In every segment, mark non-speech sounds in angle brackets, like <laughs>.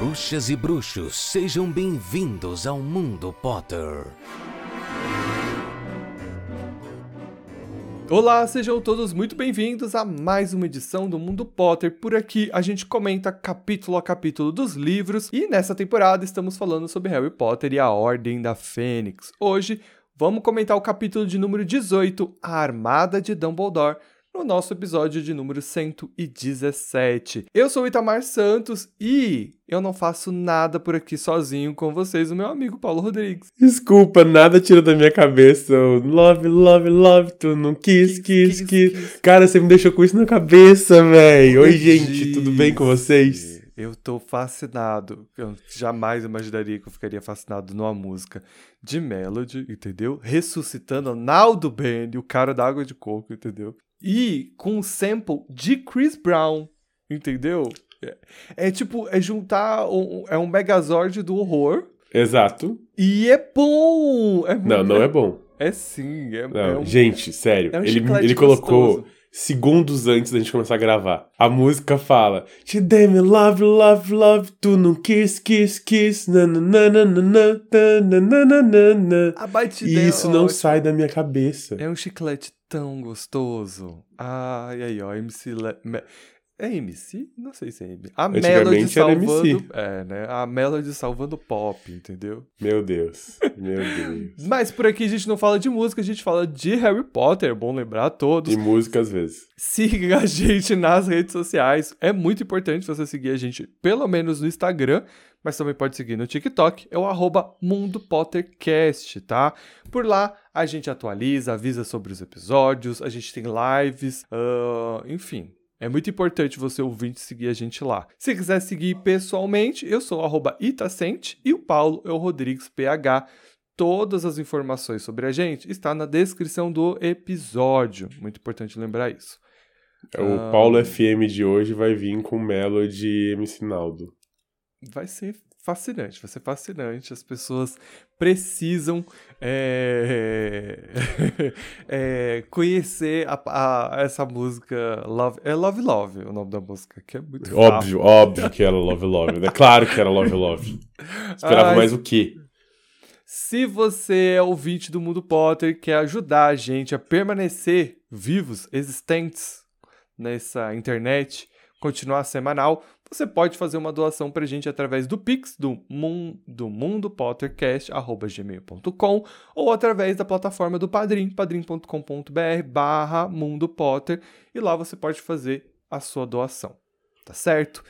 Bruxas e bruxos, sejam bem-vindos ao Mundo Potter. Olá, sejam todos muito bem-vindos a mais uma edição do Mundo Potter. Por aqui a gente comenta capítulo a capítulo dos livros e nessa temporada estamos falando sobre Harry Potter e a Ordem da Fênix. Hoje vamos comentar o capítulo de número 18, A Armada de Dumbledore, no nosso episódio de número 117. Eu sou o Itamar Santos e eu não faço nada por aqui sozinho com vocês, o meu amigo Paulo Rodrigues. Desculpa, nada tira da minha cabeça. Love, love, love, tu não quis, quis, quis. Cara, você me deixou com isso na cabeça, véi. Oi, gente, tudo bem com vocês? Eu tô fascinado. Eu jamais imaginaria que eu ficaria fascinado numa música de Melody, entendeu? Ressuscitando Naldo Band, o cara da água de coco, entendeu? E com um sample de Chris Brown, entendeu? É, é tipo, é juntar. Um, é um Megazord do horror. Exato. E é bom! É não, não é bom. É sim. É, não, é um, gente, sério. um ele ele colocou segundos antes da gente começar a gravar. A música fala: dei me love, love, love, tu não kiss, kiss, kiss, nananana, A batida E isso é não sai da minha cabeça. É um chiclete tão gostoso. E aí, ó, MC. Le... É MC? Não sei se é MC. A Melody salvando. MC. É, né? A Melody salvando pop, entendeu? Meu Deus, meu Deus. Mas por aqui a gente não fala de música, a gente fala de Harry Potter, é bom lembrar a todos. E música às vezes. Siga a gente nas redes sociais. É muito importante você seguir a gente, pelo menos no Instagram, mas também pode seguir no TikTok. É o arroba Mundo Pottercast, tá? Por lá a gente atualiza, avisa sobre os episódios, a gente tem lives, ah, enfim. É muito importante você ouvinte seguir a gente lá. Se quiser seguir pessoalmente, eu sou arroba Itacente e o Paulo é o Rodrigues PH. Todas as informações sobre a gente está na descrição do episódio. Muito importante lembrar isso. O Ah. Paulo FM de hoje vai vir com Melody MC Naldo. vai ser fascinante, vai ser fascinante. As pessoas precisam é, é, <laughs> conhecer a- a- essa música Love, é Love Love o nome da música, que é muito Óbvio, óbvio que era Love Love. É claro que era Love Love. Esperava Ai. mais o quê? Se você é ouvinte do Mundo Potter e quer ajudar a gente a permanecer vivos, existentes nessa internet, continuar semanal, você pode fazer uma doação pra gente através do Pix do, mun, do mundopottercast.gmail.com ou através da plataforma do Padrim, padrim.com.br barra Mundo Potter, e lá você pode fazer a sua doação, tá certo?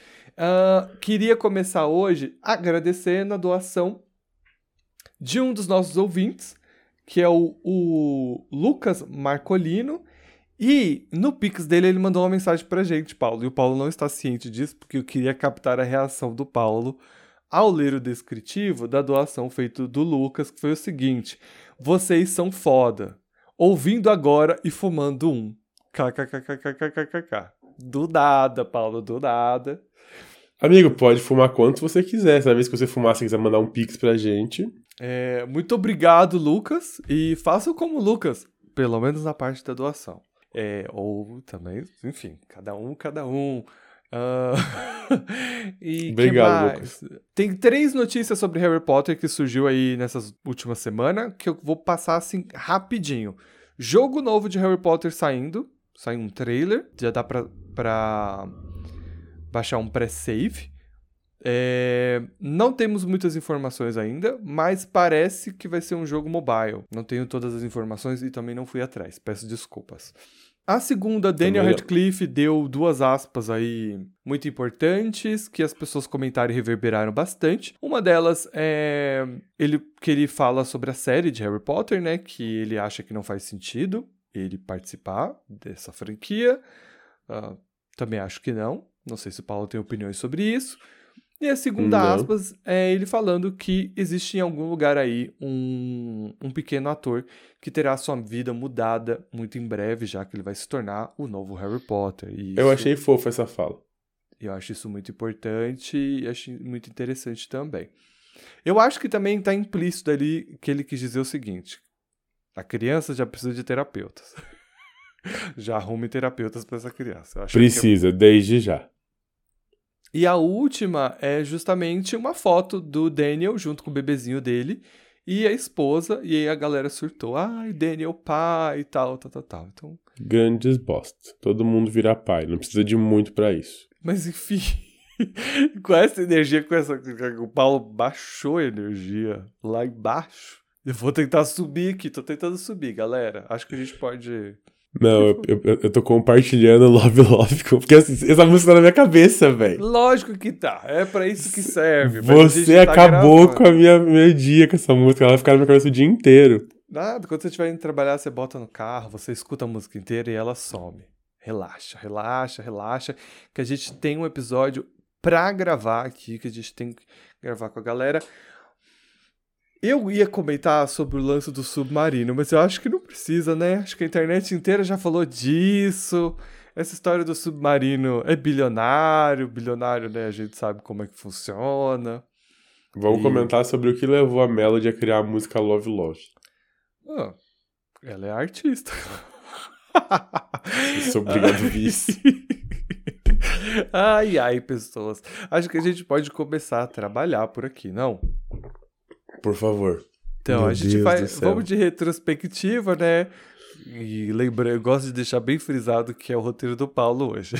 Ah, queria começar hoje agradecendo a doação de um dos nossos ouvintes, que é o, o Lucas Marcolino. E no Pix dele ele mandou uma mensagem pra gente, Paulo. E o Paulo não está ciente disso, porque eu queria captar a reação do Paulo ao ler o descritivo da doação feita do Lucas, que foi o seguinte: Vocês são foda. Ouvindo agora e fumando um. KKKKKKKK. Do nada, Paulo, do nada. Amigo, pode fumar quanto você quiser. Se na vez que você fumar, você quiser mandar um pix pra gente. É, muito obrigado, Lucas. E faça como o Lucas, pelo menos na parte da doação. É, ou também, enfim, cada um, cada um. Ah, <laughs> e que Obrigado, mais? Tem três notícias sobre Harry Potter que surgiu aí nessas últimas semanas que eu vou passar assim rapidinho. Jogo novo de Harry Potter saindo, saiu um trailer, já dá pra, pra baixar um pré-save. É, não temos muitas informações ainda, mas parece que vai ser um jogo mobile. Não tenho todas as informações e também não fui atrás. Peço desculpas. A segunda, Daniel. Radcliffe deu duas aspas aí muito importantes que as pessoas comentaram e reverberaram bastante. Uma delas é ele que ele fala sobre a série de Harry Potter, né? Que ele acha que não faz sentido ele participar dessa franquia. Ah, também acho que não. Não sei se o Paulo tem opiniões sobre isso. E a segunda Não. aspas é ele falando que existe em algum lugar aí um, um pequeno ator que terá sua vida mudada muito em breve, já que ele vai se tornar o novo Harry Potter. Eu achei fofo essa fala. eu acho isso muito importante e acho muito interessante também. Eu acho que também está implícito ali que ele quis dizer o seguinte: a criança já precisa de terapeutas. <laughs> já arrume terapeutas para essa criança. Eu é Precisa, desde já. E a última é justamente uma foto do Daniel junto com o bebezinho dele e a esposa, e aí a galera surtou. Ai, Daniel pai e tal, tal, tal, tal. Então, Grandes bosta. Todo mundo vira pai, não precisa de muito pra isso. mas enfim, <laughs> com essa energia, com essa. O Paulo baixou a energia lá embaixo. Eu vou tentar subir aqui, tô tentando subir, galera. Acho que a gente pode. Não, eu, eu, eu tô compartilhando Love Love, porque assim, essa música tá na minha cabeça, velho. Lógico que tá, é pra isso que serve. Você tá acabou gravando. com a minha, meu dia com essa música, ela vai ficar na minha cabeça o dia inteiro. Nada, quando você estiver indo trabalhar, você bota no carro, você escuta a música inteira e ela some. Relaxa, relaxa, relaxa, que a gente tem um episódio pra gravar aqui, que a gente tem que gravar com a galera. Eu ia comentar sobre o lance do submarino, mas eu acho que não precisa, né? Acho que a internet inteira já falou disso. Essa história do submarino é bilionário, bilionário, né? A gente sabe como é que funciona. Vamos E- comentar sobre o que levou a Melody a criar a música Love Love. Ah, ela é artista. Sou obrigado vice. <laughs> Ai, ai, pessoas. Acho que a gente pode começar a trabalhar por aqui, não? Por favor. Então, Meu a gente Deus vai. Vamos de retrospectiva, né? E lembra, eu gosto de deixar bem frisado que é o roteiro do Paulo hoje.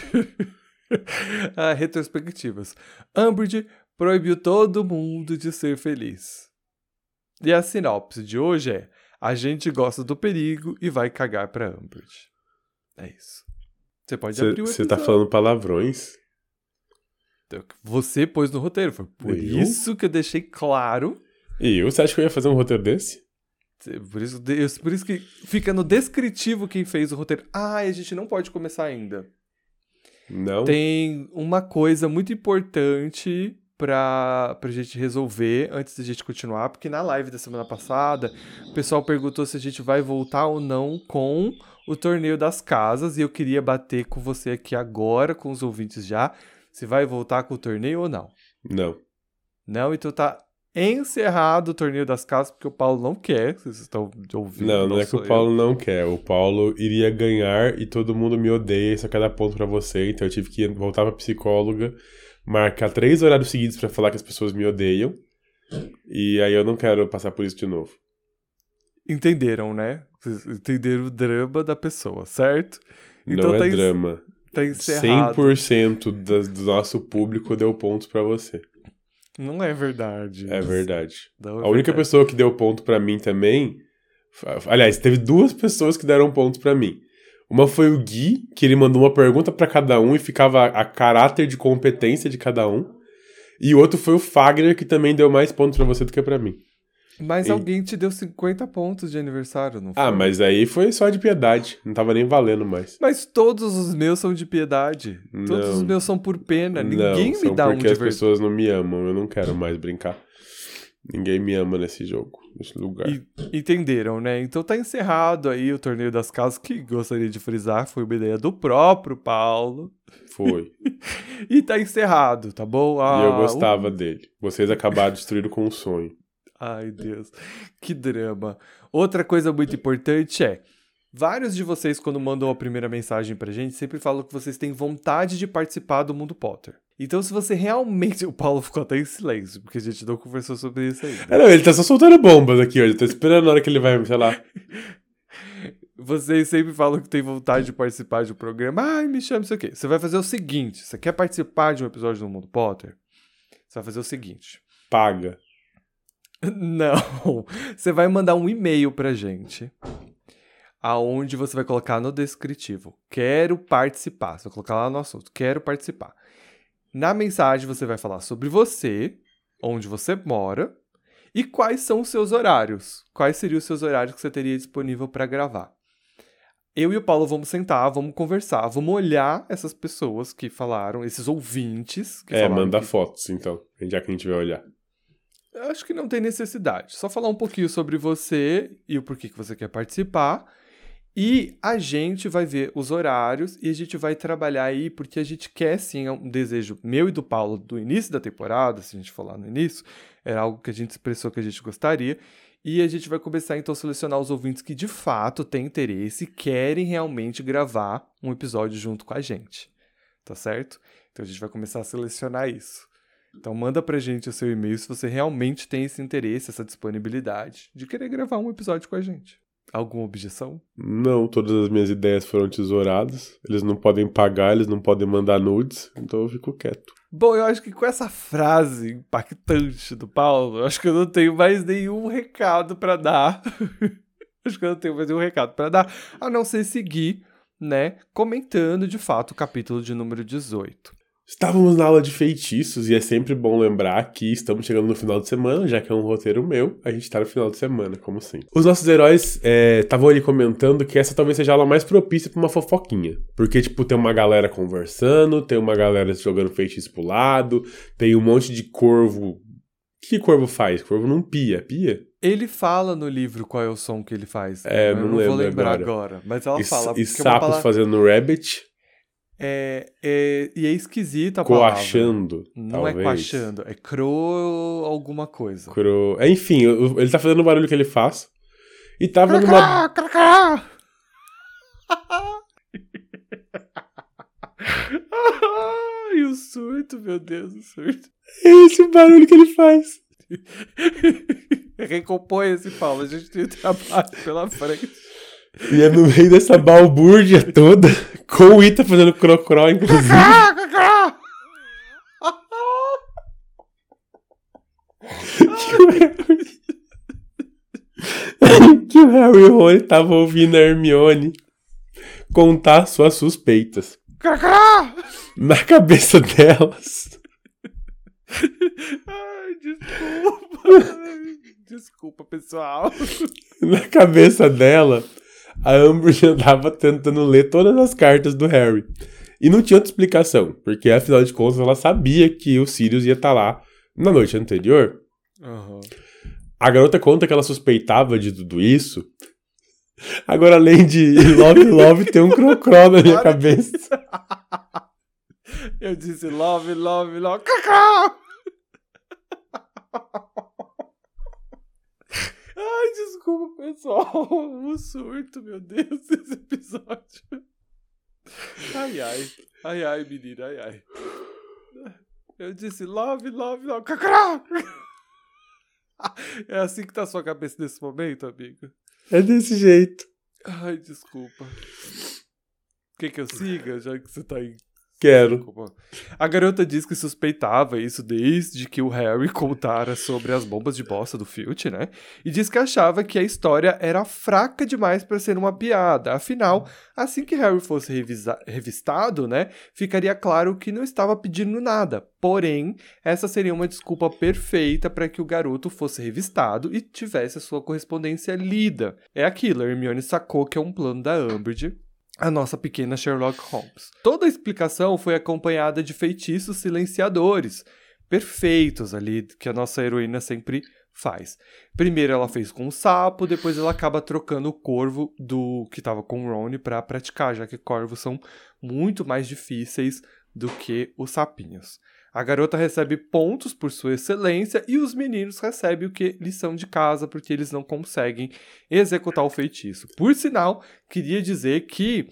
<laughs> ah, retrospectivas. Umbridge proibiu todo mundo de ser feliz. E a sinopse de hoje é: a gente gosta do perigo e vai cagar pra Umbridge. É isso. Você pode abrir o Você tá falando palavrões? Você pôs no roteiro. Foi por Eu? isso que eu deixei claro. E eu? Você acha que eu ia fazer um roteiro desse? Por isso, por isso que fica no descritivo quem fez o roteiro. Ah, a gente não pode começar ainda. Não? Tem uma coisa muito importante pra, pra gente resolver antes da gente continuar, porque na live da semana passada o pessoal perguntou se a gente vai voltar ou não com o torneio das casas e eu queria bater com você aqui agora, com os ouvintes já, se vai voltar com o torneio ou não. Não. Não, então tá encerrado o torneio das casas, porque o Paulo não quer, vocês estão ouvindo. Não, não é que o eu. Paulo não quer. O Paulo iria ganhar e todo mundo me odeia, isso é cada ponto pra você. Então eu tive que voltar pra psicóloga, marcar três horários seguidos pra falar que as pessoas me odeiam. E aí eu não quero passar por isso de novo. Entenderam, né? Vocês entenderam o drama da pessoa, certo? não é tá en- drama. Tá encerrado. 100% das- do nosso público deu pontos pra você. Não é verdade. É verdade. É A única verdade. pessoa que deu ponto pra mim também. Aliás, teve duas pessoas que deram pontos pra mim. Uma foi o Gui, que ele mandou uma pergunta pra cada um e ficava a, caráter de competência de cada um. E o outro foi o Fagner, que também deu mais pontos pra você do que pra mim. Mas E- alguém te deu 50 pontos de aniversário, não foi? Ah, mas aí foi só de piedade. Não tava nem valendo mais. Mas todos os meus são de piedade. Todos Não. os meus são por pena. não, Ninguém me são dá um porque de as verdade. pessoas não me amam. Eu não quero mais brincar. Ninguém me ama nesse jogo, nesse lugar. E- entenderam, né? Então tá encerrado aí o torneio das casas, que gostaria de frisar, foi uma ideia do próprio Paulo. Foi. <laughs> E tá encerrado, tá bom? e eu Ah, gostava dele. Vocês acabaram destruindo com um sonho. Ai, Deus. Que drama. Outra coisa muito importante é. Vários de vocês, quando mandam a primeira mensagem pra gente, sempre falam que vocês têm vontade de participar do Mundo Potter. Então, se você realmente. <laughs> O Paulo ficou até em silêncio, porque a gente não conversou sobre isso ainda. Ah, não, ele tá só soltando bombas aqui hoje. Eu tô esperando a hora que ele vai, sei lá. <laughs> Vocês sempre falam que tem vontade de participar de um programa. Ai, me chama isso aqui. Você vai fazer o seguinte: você quer participar de um episódio do Mundo Potter? Você vai fazer o seguinte. Paga. Não. <laughs> Você vai mandar um e-mail pra gente. Aonde você vai colocar no descritivo. Quero participar. Você vai colocar lá no assunto. Quero participar. Na mensagem você vai falar sobre você, onde você mora e quais são os seus horários. Quais seriam os seus horários que você teria disponível para gravar. Eu e o Paulo vamos sentar, vamos conversar, vamos olhar essas pessoas que falaram, esses ouvintes que É, manda que- fotos, então. Já que a gente vai olhar. Eu acho que não tem necessidade. Só falar um pouquinho sobre você e o porquê que você quer participar. E a gente vai ver os horários e a gente vai trabalhar aí, porque a gente quer sim, é um desejo meu e do Paulo do início da temporada, se a gente falar no início, era algo que a gente expressou que a gente gostaria. E a gente vai começar então a selecionar os ouvintes que de fato têm interesse e querem realmente gravar um episódio junto com a gente. tá certo? Então a gente vai começar a selecionar isso. Então manda pra gente o seu e-mail se você realmente tem esse interesse, essa disponibilidade de querer gravar um episódio com a gente. Alguma objeção? Não, todas as minhas ideias foram tesouradas. Eles não podem pagar, eles não podem mandar nudes, então eu fico quieto. Bom, eu acho que com essa frase impactante do Paulo, eu acho que eu não tenho mais nenhum recado pra dar. <laughs> acho que eu não tenho mais nenhum recado pra dar, a não ser seguir, né, comentando de fato o capítulo de número 18. Estávamos na aula de feitiços e é sempre bom lembrar que estamos chegando no final de semana, já que é um roteiro meu, a gente está no final de semana, como sempre. Os nossos heróis estavam ali comentando que essa talvez seja a aula mais propícia para uma fofoquinha. Porque, tipo, tem uma galera conversando, tem uma galera jogando feitiço pro lado, tem um monte de corvo. O que corvo faz? Corvo não pia, pia? Ele fala no livro qual é o som que ele faz. É, eu não não, vou lembro lembrar agora. agora. Mas ela E, fala. e é sapos palavra- fazendo rabbit, É, é, e é esquisita a palavra. coachando. Não talvez. é coachando, é cro alguma coisa. Cro... É, enfim, ele tá fazendo o barulho que ele faz. E tava numa. Cracá, cracá. Ai, <laughs> o surto, meu Deus, o surto. É esse o barulho que ele faz. <laughs> Recompõe esse Paulo, a gente tem trabalho pela frente. E é no meio dessa balbúrdia toda, com o Ita fazendo crocró, inclusive. Que o Harry e o Rony estavam ouvindo a Hermione contar suas suspeitas. Na cabeça delas, Ai, desculpa. <laughs> Desculpa, pessoal. na cabeça dela, a Umbridge <laughs> andava tentando ler todas as cartas do Harry. E não tinha outra explicação, porque afinal de contas ela sabia que o Sirius ia estar lá na noite anterior. Aham. A garota conta que ela suspeitava de tudo isso. Agora, além de Love <laughs> Love, tem um crocró na minha cabeça. Eu disse love, love, love. Cacau! Ai, desculpa, pessoal. O <laughs> surto, meu Deus, esse episódio. Ai, ai. Ai, ai, menina, ai, ai. Eu disse love, love, love. Cacau! É assim que tá a sua cabeça nesse momento, amigo? É desse jeito. Ai, desculpa. Quer que eu siga, já que você tá aí? Quero. A garota diz que suspeitava isso desde que o Harry <laughs> contara sobre as bombas de bosta do Filch, né? E diz que achava que a história era fraca demais para ser uma piada. Afinal, assim que Harry fosse revistado, né, ficaria claro que não estava pedindo nada. Porém, essa seria uma desculpa perfeita para que o garoto fosse revistado e tivesse a sua correspondência lida. É aquilo, a Hermione sacou que é um plano da Umbridge a nossa pequena Sherlock Holmes. Toda a explicação foi acompanhada de feitiços silenciadores, perfeitos ali, que a nossa heroína sempre faz. Primeiro ela fez com o sapo, depois ela acaba trocando o corvo do que estava com o Ron para praticar, já que corvos são muito mais difíceis do que os sapinhos. A garota recebe pontos por sua excelência e os meninos recebem o que lição de casa porque eles não conseguem executar o feitiço. Por sinal, queria dizer que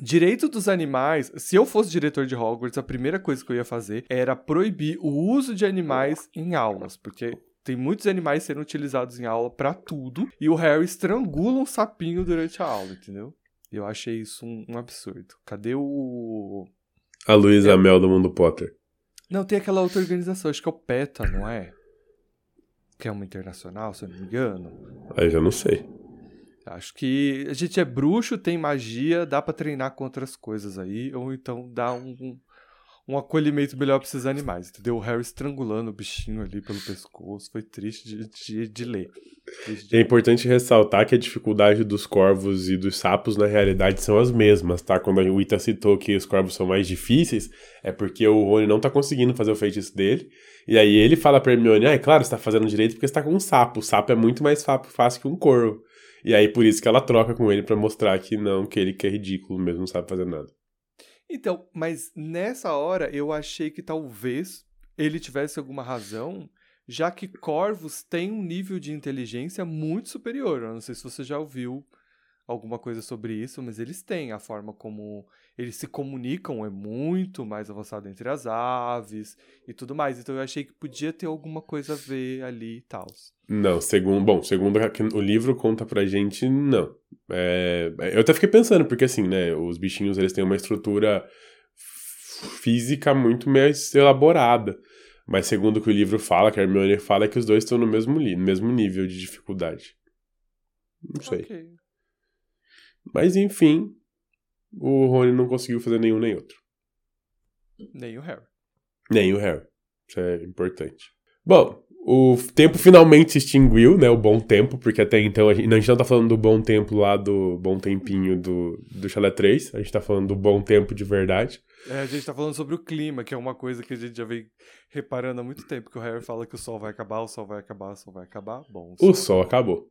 direito dos animais, se eu fosse diretor de Hogwarts, a primeira coisa que eu ia fazer era proibir o uso de animais em aulas, porque tem muitos animais sendo utilizados em aula pra tudo e o Harry estrangula um sapinho durante a aula, entendeu? Eu achei isso um, um absurdo. Cadê o A Luísa Mel do Mundo Potter. Não, tem aquela outra organização, acho que é o PETA, não é? Que é uma internacional, se eu não me engano. Aí já não sei. Acho que a gente é bruxo, tem magia, dá pra treinar com outras coisas aí, ou então dá um, um, acolhimento melhor pra esses animais, entendeu? O Harry estrangulando o bichinho ali pelo pescoço, foi triste de, de, de ler. Triste de É importante ressaltar que a dificuldade dos corvos e dos sapos na realidade são as mesmas, tá? Quando o Ita citou que os corvos são mais difíceis, é porque o Rony não tá conseguindo fazer o feitiço dele. E aí ele fala pra Hermione, ah, é claro, você tá fazendo direito porque você tá com um sapo. O sapo é muito mais fácil que um corvo. E aí por isso que ela troca com ele pra mostrar que não, que ele que é ridículo mesmo, não sabe fazer nada. Então, mas nessa hora eu achei que talvez ele tivesse alguma razão, já que corvos têm um nível de inteligência muito superior. Eu não sei se você já ouviu alguma coisa sobre isso, mas eles têm a forma como eles se comunicam é muito mais avançada entre as aves e tudo mais. Então eu achei que podia ter alguma coisa a ver ali e tal. Não, segundo, bom, segundo o livro conta pra gente, não. É, eu até fiquei pensando, porque assim, né, os bichinhos eles têm uma estrutura física muito mais elaborada. Mas segundo o que o livro fala, que a Hermione fala, é que os dois estão no mesmo, no mesmo nível de dificuldade. Não sei. Okay. Mas enfim, o Rony não conseguiu fazer nenhum nem outro. Nem o Harry. Nem o Harry. Isso é importante. Bom, o tempo finalmente se extinguiu, né? O bom tempo, porque até então a gente, a gente não tá falando do bom tempo lá do bom tempinho do, do Chalé 3, a gente tá falando do bom tempo de verdade. É, a gente tá falando sobre o clima, que é uma coisa que a gente já vem reparando há muito tempo, que o Harry fala que o sol vai acabar, o sol vai acabar, o sol vai acabar. Bom, o sol, o sol acabou.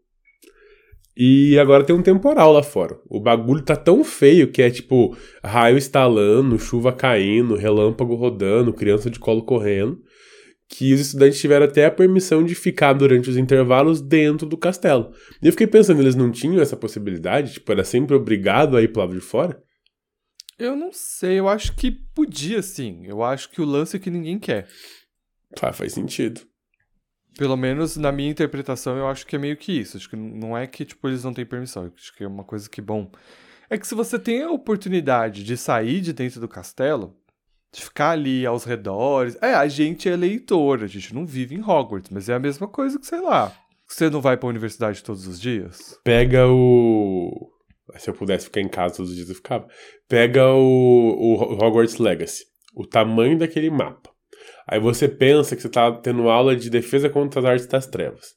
E agora tem um temporal lá fora. O bagulho tá tão feio que é tipo raio estalando, chuva caindo, relâmpago rodando, criança de colo correndo, que os estudantes tiveram até a permissão de ficar durante os intervalos dentro do castelo. E eu fiquei pensando, eles não tinham essa possibilidade? Tipo, era sempre obrigado a ir pro lado de fora? Eu não sei, eu acho que podia sim. Eu acho que o lance é que ninguém quer. Ah, faz sentido. Pelo menos na minha interpretação, eu acho que é meio que isso. Acho que não é que tipo, eles não têm permissão. Acho que é uma coisa que, bom. É que se você tem a oportunidade de sair de dentro do castelo, de ficar ali aos redores. É, a gente é leitor, a gente não vive em Hogwarts, mas é a mesma coisa que, sei lá. Você não vai pra universidade todos os dias? Pega o. Se eu pudesse ficar em casa todos os dias, eu ficava. Pega o, o Hogwarts Legacy. O tamanho daquele mapa. Aí você pensa que você tá tendo aula de defesa contra as artes das trevas.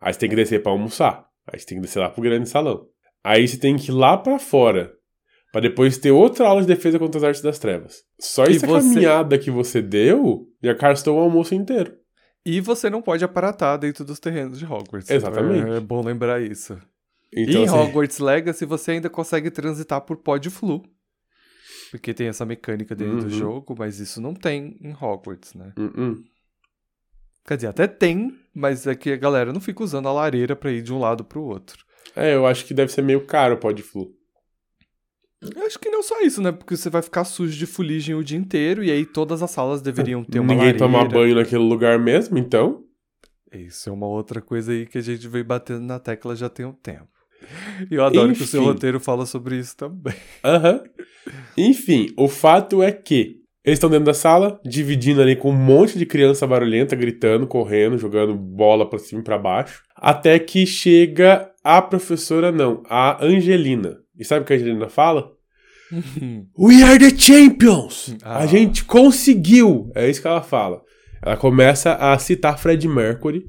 Aí você tem que descer para almoçar. Aí você tem que descer lá pro grande salão. Aí você tem que ir lá para fora. para depois ter outra aula de defesa contra as artes das trevas. Só essa você... caminhada que você deu já gastou o almoço inteiro. E você não pode aparatar dentro dos terrenos de Hogwarts. Exatamente. É, bom lembrar isso. Então, e em assim... Hogwarts Legacy você ainda consegue transitar por pó de flu. Porque tem essa mecânica dentro uhum. do jogo, mas isso não tem em Hogwarts, né? Uhum. Quer dizer, até tem, mas é que a galera não fica usando a lareira para ir de um lado pro outro. É, eu acho que deve ser meio caro o pó de flu. Eu acho que não só isso, né? Porque você vai ficar sujo de fuligem o dia inteiro e aí todas as salas deveriam ter uma Ninguém lareira. toma banho naquele lugar mesmo, então? Isso é uma outra coisa aí que a gente vem batendo na tecla já tem um tempo. E eu adoro Enfim. que o seu roteiro fala sobre isso também. Aham. Uhum. Enfim, o fato é que eles estão dentro da sala, dividindo ali com um monte de criança barulhenta, gritando, correndo, jogando bola pra cima e pra baixo. Até que chega a professora, não, a Angelina. E sabe o que a Angelina fala? <laughs> We are the champions! Ah. A gente conseguiu! É isso que ela fala. Ela começa a citar Fred Mercury,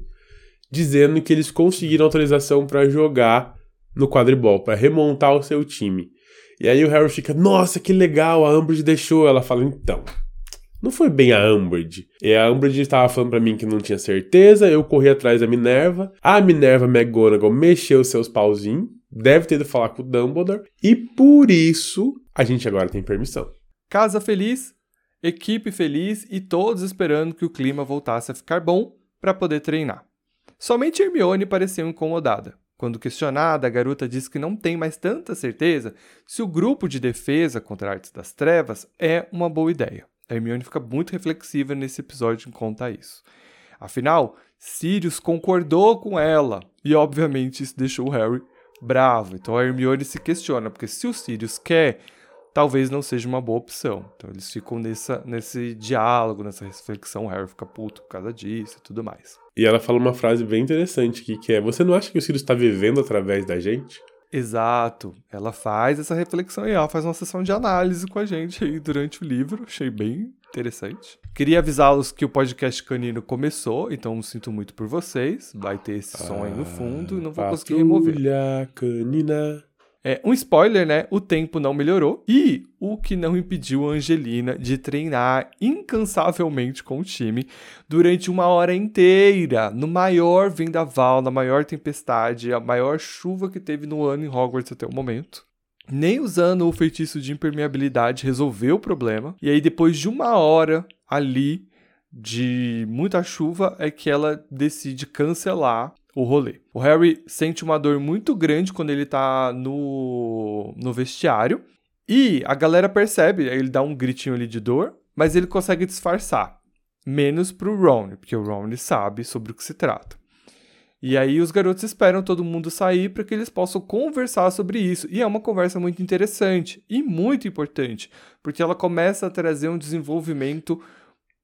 dizendo que eles conseguiram autorização para jogar no quadribol, para remontar o seu time. E aí o Harry fica, nossa, que legal, a Umbridge deixou. Ela fala, então, não foi bem a Umbridge. E a Umbridge estava falando para mim que não tinha certeza, eu corri atrás da Minerva. A Minerva McGonagall mexeu seus pauzinhos, deve ter ido falar com o Dumbledore, e por isso a gente agora tem permissão. Casa feliz, equipe feliz e todos esperando que o clima voltasse a ficar bom para poder treinar. Somente Hermione pareceu incomodada. Quando questionada, a garota diz que não tem mais tanta certeza se o grupo de defesa contra artes das trevas é uma boa ideia. A Hermione fica muito reflexiva nesse episódio em conta isso. Afinal, Sirius concordou com ela e, obviamente, isso deixou o Harry bravo. Então a Hermione se questiona, porque se o Sirius quer, talvez não seja uma boa opção. Então eles ficam nessa, nesse diálogo, nessa reflexão. O Harry fica puto por causa disso e tudo mais. E ela fala uma frase bem interessante aqui, que é: Você não acha que o Sirius está vivendo através da gente? Exato. Ela faz essa reflexão e ela faz uma sessão de análise com a gente aí durante o livro. Achei bem interessante. Queria avisá-los que o podcast canino começou, então sinto muito por vocês. Vai ter esse som aí no fundo e não vou conseguir remover. canina. É, um spoiler, né? O tempo não melhorou e o que não impediu a Angelina de treinar incansavelmente com o time durante uma hora inteira, no maior vendaval, na maior tempestade, a maior chuva que teve no ano em Hogwarts até o momento. Nem usando o feitiço de impermeabilidade resolveu o problema. E aí, depois de uma hora ali de muita chuva, é que ela decide cancelar o rolê. O Harry sente uma dor muito grande quando ele tá no, no vestiário. E a galera percebe, ele dá um gritinho ali de dor, mas ele consegue disfarçar. Menos pro Ron, porque o Ron sabe sobre o que se trata. E aí os garotos esperam todo mundo sair para que eles possam conversar sobre isso. E é uma conversa muito interessante e muito importante, porque ela começa a trazer um desenvolvimento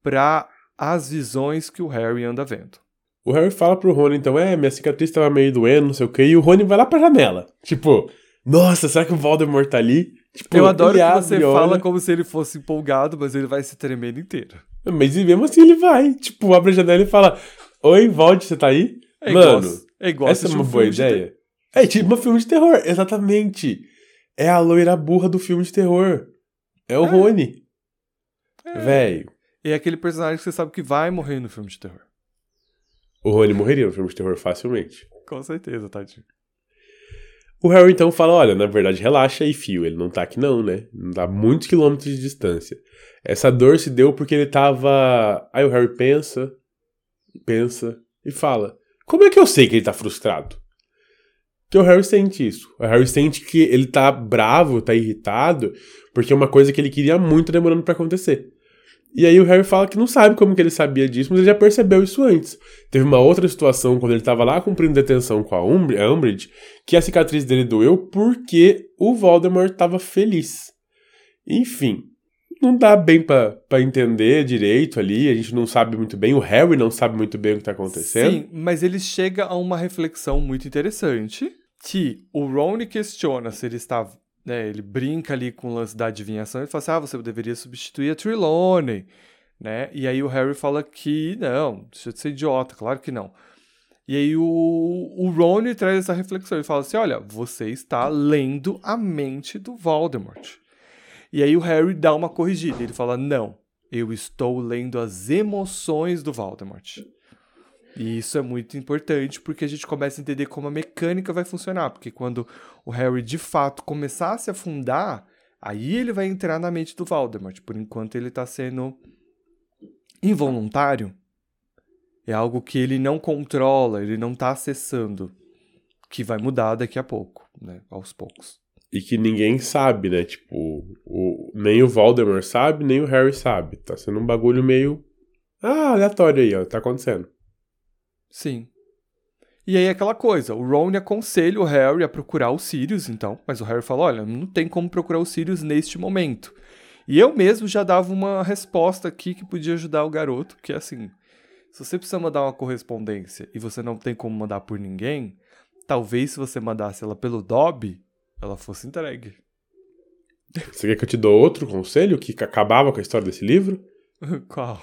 para as visões que o Harry anda vendo. O Harry fala pro Rony, então, é, minha cicatriz tava meio doendo, não sei o quê, e o Rony vai lá pra janela. Tipo, nossa, será que o Voldemort tá ali? Tipo, Eu adoro que você fala como se ele fosse empolgado, mas ele vai se tremendo inteiro. Mas e mesmo assim ele vai. Tipo, abre a janela e fala: Oi, Vold, você tá aí? É Mano, igual, é igual essa é uma um boa ideia. É tipo um filme de terror, exatamente. É a loira burra do filme de terror. É o É. Rony. É. Velho. E é aquele personagem que você sabe que vai morrer no filme de terror. O Rony morreria no filme de terror facilmente. Com certeza, tadinho. O Harry então fala: Olha, na verdade, relaxa aí, fio. Ele não tá aqui, não, né? Não dá muitos quilômetros de distância. Essa dor se deu porque ele tava. Aí o Harry pensa, pensa e fala: Como é que eu sei que ele tá frustrado? Que o Harry sente isso. O Harry sente que ele tá bravo, tá irritado, porque é uma coisa que ele queria muito demorando pra acontecer. E aí o Harry fala que não sabe como que ele sabia disso, mas ele já percebeu isso antes. Teve uma outra situação quando ele tava lá cumprindo detenção com a Umbr- a Umbridge, que a cicatriz dele doeu porque o Voldemort tava feliz. Enfim, não dá bem pra entender direito ali, a gente não sabe muito bem, o Harry não sabe muito bem o que tá acontecendo. Sim, mas ele chega a uma reflexão muito interessante que o Ron questiona se ele está, né, ele brinca ali com o lance da adivinhação e fala assim, ah, você deveria substituir a Trelawney, né? E aí o Harry fala que não, deixa de ser idiota, claro que não. E aí o, o Ron traz essa reflexão, ele fala assim, olha, você está lendo a mente do Voldemort. E aí o Harry dá uma corrigida, ele fala, não, eu estou lendo as emoções do Voldemort. E isso é muito importante porque a gente começa a entender como a mecânica vai funcionar. Porque quando o Harry de fato começar a se afundar, aí ele vai entrar na mente do Voldemort. Por enquanto ele está sendo involuntário. É algo que ele não controla, ele não está acessando. Que vai mudar daqui a pouco, né? Aos poucos. E que ninguém sabe, né? Tipo, o, nem o Voldemort sabe, nem o Harry sabe. Tá sendo um bagulho meio. Ah, aleatório aí, ó. Tá acontecendo. Sim. E aí aquela coisa, o Ron aconselha o Harry a procurar o Sirius, então, mas o Harry fala, olha, não tem como procurar o Sirius neste momento. E eu mesmo já dava uma resposta aqui que podia ajudar o garoto, que é assim, se você precisa mandar uma correspondência e você não tem como mandar por ninguém, talvez se você mandasse ela pelo Dobby, ela fosse entregue. Você quer que eu te dou outro conselho que acabava com a história desse livro? <laughs> Qual?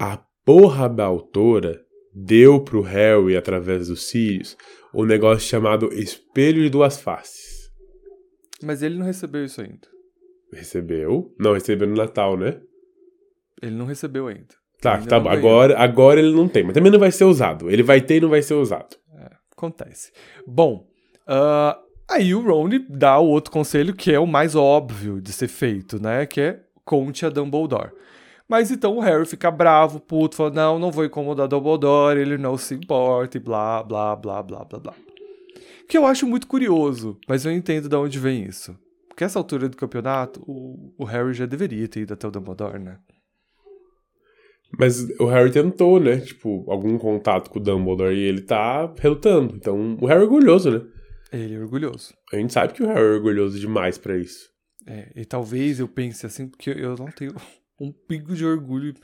A porra da autora deu pro Harry, através dos Sirius, um negócio chamado Espelho de Duas Faces. Mas ele não recebeu isso ainda. Recebeu? Não, recebeu no Natal, né? Ele não recebeu ainda. Tá, Ainda tá bom. Agora, agora ele não tem, mas também não vai ser usado. Ele vai ter e não vai ser usado. Acontece. Bom, ah, aí o Ron dá o outro conselho que é o mais óbvio de ser feito, né? Que é conte a Dumbledore. Mas então o Harry fica bravo, puto, fala, não, não vou incomodar Dumbledore, ele não se importa e blá, blá, blá, blá, blá, blá. Que eu acho muito curioso, mas eu entendo de onde vem isso. Porque essa altura do campeonato, o, o Harry já deveria ter ido até o Dumbledore, né? Mas o Harry tentou, né? Tipo, algum contato com o Dumbledore e ele tá relutando. Então, o Harry é orgulhoso, né? Ele é orgulhoso. A gente sabe que o Harry é orgulhoso demais pra isso. É, e talvez eu pense assim, porque eu não tenho um pingo de orgulho.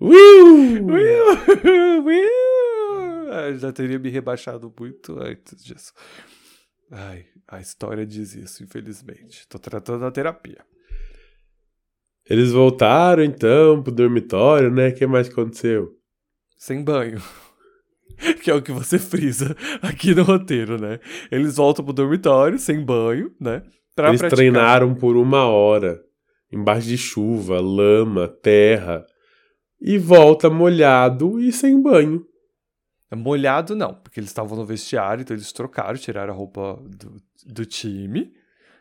Will! Will! Will! Ah, já teria me rebaixado muito antes disso. Ai, a história diz isso, infelizmente. Tô tratando a terapia. Eles voltaram então pro dormitório, né? O que mais aconteceu? Sem banho. <laughs> Que é o que você frisa aqui no roteiro, né? Eles voltam pro dormitório sem banho, né? Pra Eles praticar. treinaram por uma hora, embaixo de chuva, lama, terra, e volta molhado e sem banho. Molhado não, porque eles estavam no vestiário, então eles trocaram, tiraram a roupa do, do time,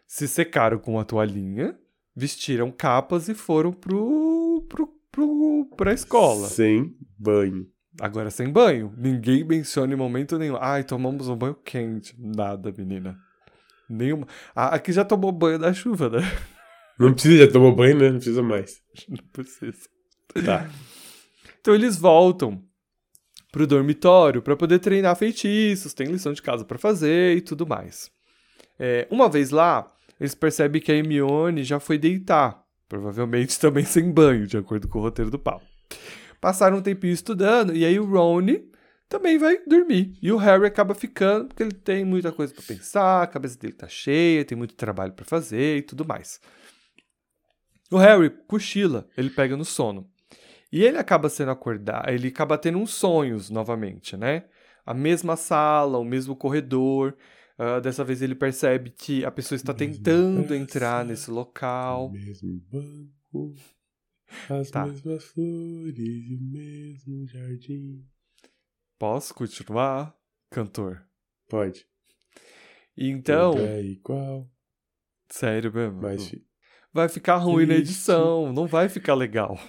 se secaram com uma toalhinha, vestiram capas e foram pro, pro, pro, pra escola. Sem banho. Agora sem banho. Ninguém menciona em momento nenhum. Ai, tomamos um banho quente. Nada, menina. Nenhuma. Ah, aqui já tomou banho da chuva, né? Não precisa, já tomou banho, né? Não precisa mais. <laughs> Não precisa. Tá. Então eles voltam pro dormitório para poder treinar feitiços, tem lição de casa para fazer e tudo mais. É, uma vez lá, eles percebem que a Hermione já foi deitar, provavelmente <laughs> também sem banho, de acordo com o roteiro do pau. Passaram um tempinho estudando e aí o Rony também vai dormir. E o Harry acaba ficando porque ele tem muita coisa para pensar, a cabeça dele tá cheia, tem muito trabalho para fazer e tudo mais. O Harry cochila, ele pega no sono. E ele acaba sendo acordado, ele acaba tendo uns sonhos novamente, né? A mesma sala, o mesmo corredor. Uh, dessa vez ele percebe que a pessoa está tentando entrar nesse local. O mesmo banco, as Tá. mesmas flores e o mesmo jardim. Posso continuar, cantor? Pode. Então, Tudo é igual, sério mesmo. mas vai ficar ruim na edição, não vai ficar legal.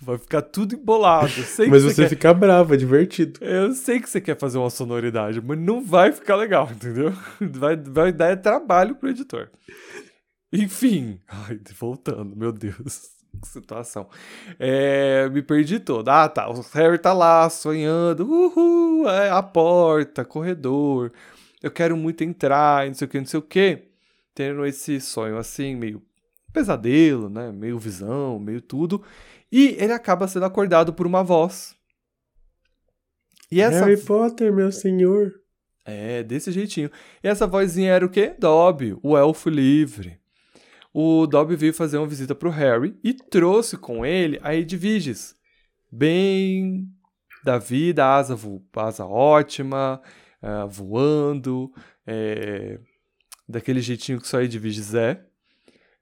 Vai ficar tudo embolado. <laughs> Mas que você quer... fica bravo, é divertido. Eu sei que você quer fazer uma sonoridade, mas não vai ficar legal, entendeu? <laughs> Vai, vai dar trabalho pro editor. Enfim, ai, voltando, meu Deus, <laughs> que situação. É, me perdi todo. Ah, tá. O Harry tá lá sonhando, uhul, é a porta, corredor. Eu quero muito entrar, não sei o que, não sei o que. Tendo esse sonho assim, meio pesadelo, né? Meio visão, meio tudo. E ele acaba sendo acordado por uma voz. E essa Harry Potter, meu senhor. é, desse jeitinho. E essa vozinha era o quê? Dobby, o elfo livre. O Dobby veio fazer uma visita pro Harry e trouxe com ele a Edviges. Bem da vida, asa, asa ótima, ah, voando, é, daquele jeitinho que só a Edviges é.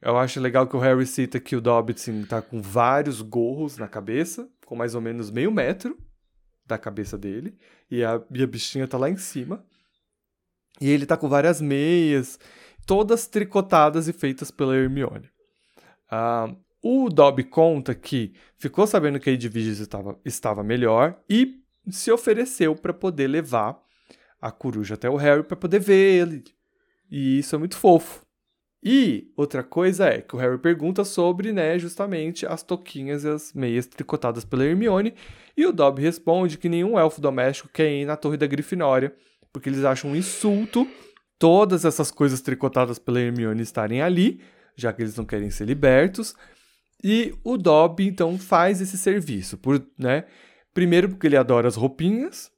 Eu acho legal que o Harry cita que o Dobby tá com vários gorros na cabeça, com mais ou menos meio metro da cabeça dele, e a, e a bichinha tá lá em cima. E ele tá com várias meias, todas tricotadas e feitas pela Hermione. Ah, o Dobby conta que ficou sabendo que a Edviges estava, estava melhor e se ofereceu para poder levar a coruja até o Harry para poder ver ele. E isso é muito fofo. E outra coisa é que o Harry pergunta sobre, né, justamente as toquinhas e as meias tricotadas pela Hermione, e o Dobby responde que nenhum elfo doméstico quer ir na Torre da Grifinória, porque eles acham um insulto todas essas coisas tricotadas pela Hermione estarem ali, já que eles não querem ser libertos. E o Dobby então faz esse serviço, por, né? Primeiro porque ele adora as roupinhas,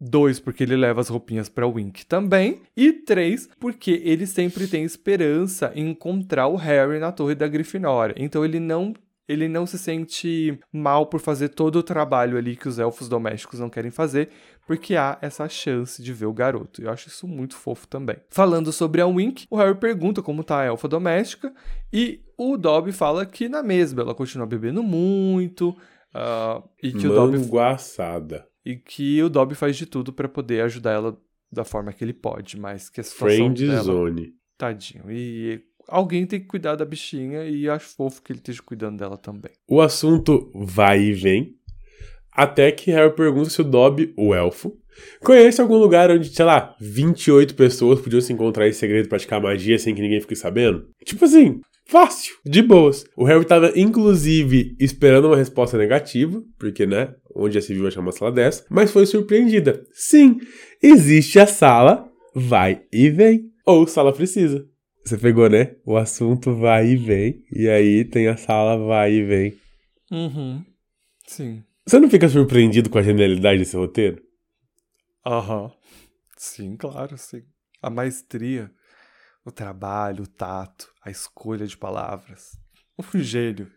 dois porque ele leva as roupinhas para Wink também, e três porque ele sempre tem esperança em encontrar o Harry na Torre da Grifinória. Então ele não ele não se sente mal por fazer todo o trabalho ali que os elfos domésticos não querem fazer, porque há essa chance de ver o garoto. Eu acho isso muito fofo também. Falando sobre a Wink, o Harry pergunta como tá a elfa doméstica e o Dobby fala que na mesma ela continua bebendo muito ah, e que o Dobby Manguaçada. E que o Dobby faz de tudo pra poder ajudar ela da forma que ele pode, mas que a situação Friend dela, Zone. tadinho. E alguém tem que cuidar da bichinha e acho fofo que ele esteja cuidando dela também. O assunto vai e vem. Até que Harry pergunta se o Dobby, o elfo, conhece algum lugar onde, sei lá, 28 pessoas podiam se encontrar em segredo e praticar magia sem que ninguém fique sabendo. Tipo assim, fácil, de boas. O Harry tava, inclusive, esperando uma resposta negativa, porque, né, onde já se viu achar uma sala dessa, mas foi surpreendida. Sim, existe a sala vai e vem. Ou sala precisa. Você pegou, né? O assunto vai e vem, e aí tem a sala vai e vem. Uhum. Sim. Você não fica surpreendido com a genialidade desse roteiro? Aham. Sim, claro, sim. A maestria, o trabalho, o tato, a escolha de palavras. Um gênio.